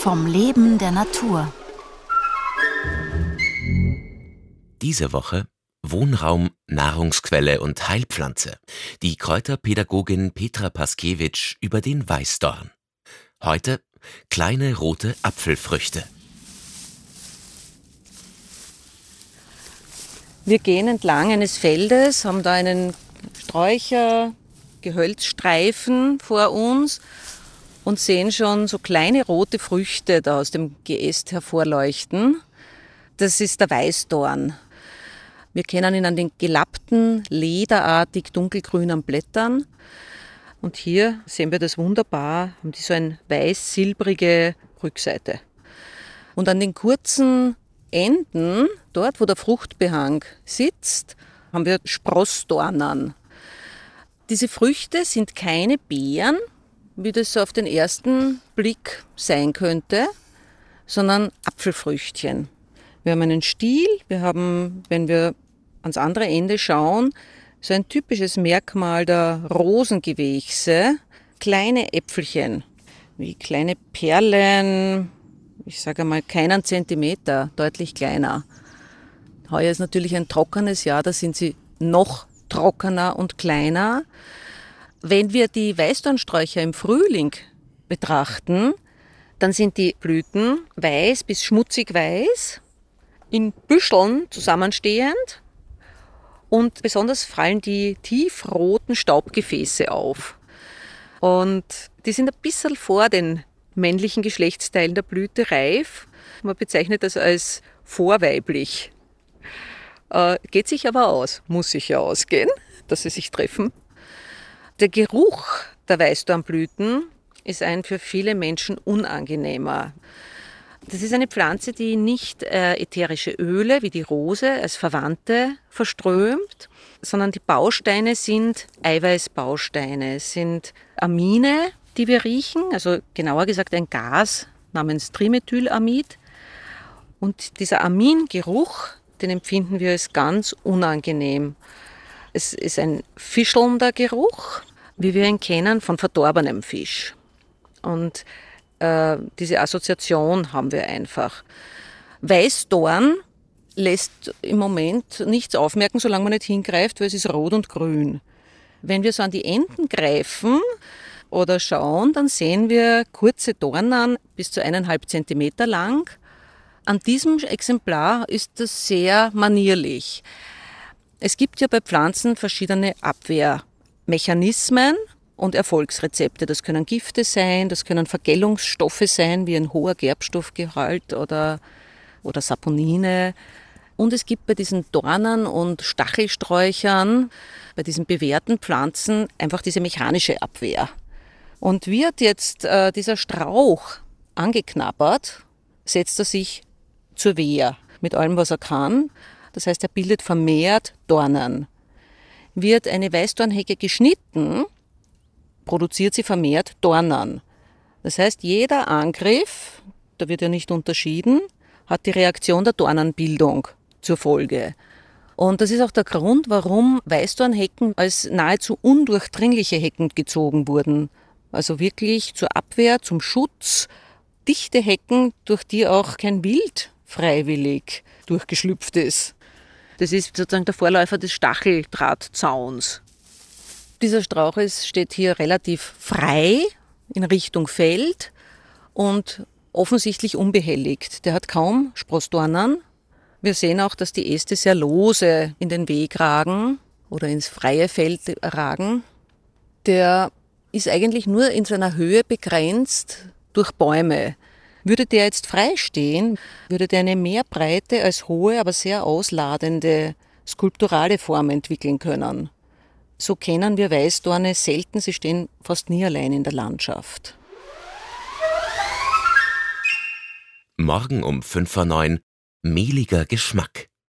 vom Leben der Natur. Diese Woche Wohnraum, Nahrungsquelle und Heilpflanze. Die Kräuterpädagogin Petra Paskiewicz über den Weißdorn. Heute kleine rote Apfelfrüchte. Wir gehen entlang eines Feldes, haben da einen Sträucher, Gehölzstreifen vor uns und sehen schon so kleine rote Früchte da aus dem Geäst hervorleuchten. Das ist der Weißdorn. Wir kennen ihn an den gelappten, lederartig dunkelgrünen Blättern. Und hier sehen wir das wunderbar, haben die so eine weiß-silbrige Rückseite. Und an den kurzen Enden, dort wo der Fruchtbehang sitzt, haben wir Sprossdornen. Diese Früchte sind keine Beeren, wie das auf den ersten Blick sein könnte, sondern Apfelfrüchtchen. Wir haben einen Stiel, wir haben, wenn wir ans andere Ende schauen, so ein typisches Merkmal der Rosengewächse, kleine Äpfelchen, wie kleine Perlen, ich sage mal keinen Zentimeter, deutlich kleiner. Heuer ist natürlich ein trockenes Jahr, da sind sie noch trockener und kleiner. Wenn wir die Weißdornsträucher im Frühling betrachten, dann sind die Blüten weiß bis schmutzig weiß, in Büscheln zusammenstehend und besonders fallen die tiefroten Staubgefäße auf. Und die sind ein bisschen vor den männlichen Geschlechtsteilen der Blüte reif. Man bezeichnet das als vorweiblich. Äh, geht sich aber aus, muss sich ja ausgehen, dass sie sich treffen. Der Geruch der Weißdornblüten ist ein für viele Menschen unangenehmer. Das ist eine Pflanze, die nicht äh, ätherische Öle wie die Rose als Verwandte verströmt, sondern die Bausteine sind Eiweißbausteine, sind Amine, die wir riechen, also genauer gesagt ein Gas namens Trimethylamid. Und dieser Amingeruch, den empfinden wir als ganz unangenehm. Es ist ein fischelnder Geruch, wie wir ihn kennen von verdorbenem Fisch. Und äh, diese Assoziation haben wir einfach. Weißdorn lässt im Moment nichts aufmerken, solange man nicht hingreift, weil es ist rot und grün. Wenn wir so an die Enden greifen oder schauen, dann sehen wir kurze Dornen bis zu eineinhalb Zentimeter lang. An diesem Exemplar ist das sehr manierlich. Es gibt ja bei Pflanzen verschiedene Abwehrmechanismen und Erfolgsrezepte. Das können Gifte sein, das können Vergällungsstoffe sein, wie ein hoher Gerbstoffgehalt oder, oder Saponine. Und es gibt bei diesen Dornen und Stachelsträuchern, bei diesen bewährten Pflanzen einfach diese mechanische Abwehr. Und wird jetzt äh, dieser Strauch angeknabbert, setzt er sich zur Wehr mit allem, was er kann. Das heißt, er bildet vermehrt Dornen. Wird eine Weißdornhecke geschnitten, produziert sie vermehrt Dornen. Das heißt, jeder Angriff, da wird ja nicht unterschieden, hat die Reaktion der Dornenbildung zur Folge. Und das ist auch der Grund, warum Weißdornhecken als nahezu undurchdringliche Hecken gezogen wurden. Also wirklich zur Abwehr, zum Schutz, dichte Hecken, durch die auch kein Wild freiwillig durchgeschlüpft ist. Das ist sozusagen der Vorläufer des Stacheldrahtzauns. Dieser Strauch steht hier relativ frei in Richtung Feld und offensichtlich unbehelligt. Der hat kaum Sprossdornen. Wir sehen auch, dass die Äste sehr lose in den Weg ragen oder ins freie Feld ragen. Der ist eigentlich nur in seiner Höhe begrenzt durch Bäume. Würde der jetzt frei stehen, würde der eine mehr breite als hohe, aber sehr ausladende skulpturale Form entwickeln können. So kennen wir Weißdorne selten, sie stehen fast nie allein in der Landschaft. Morgen um 5 vor 9 mehliger Geschmack.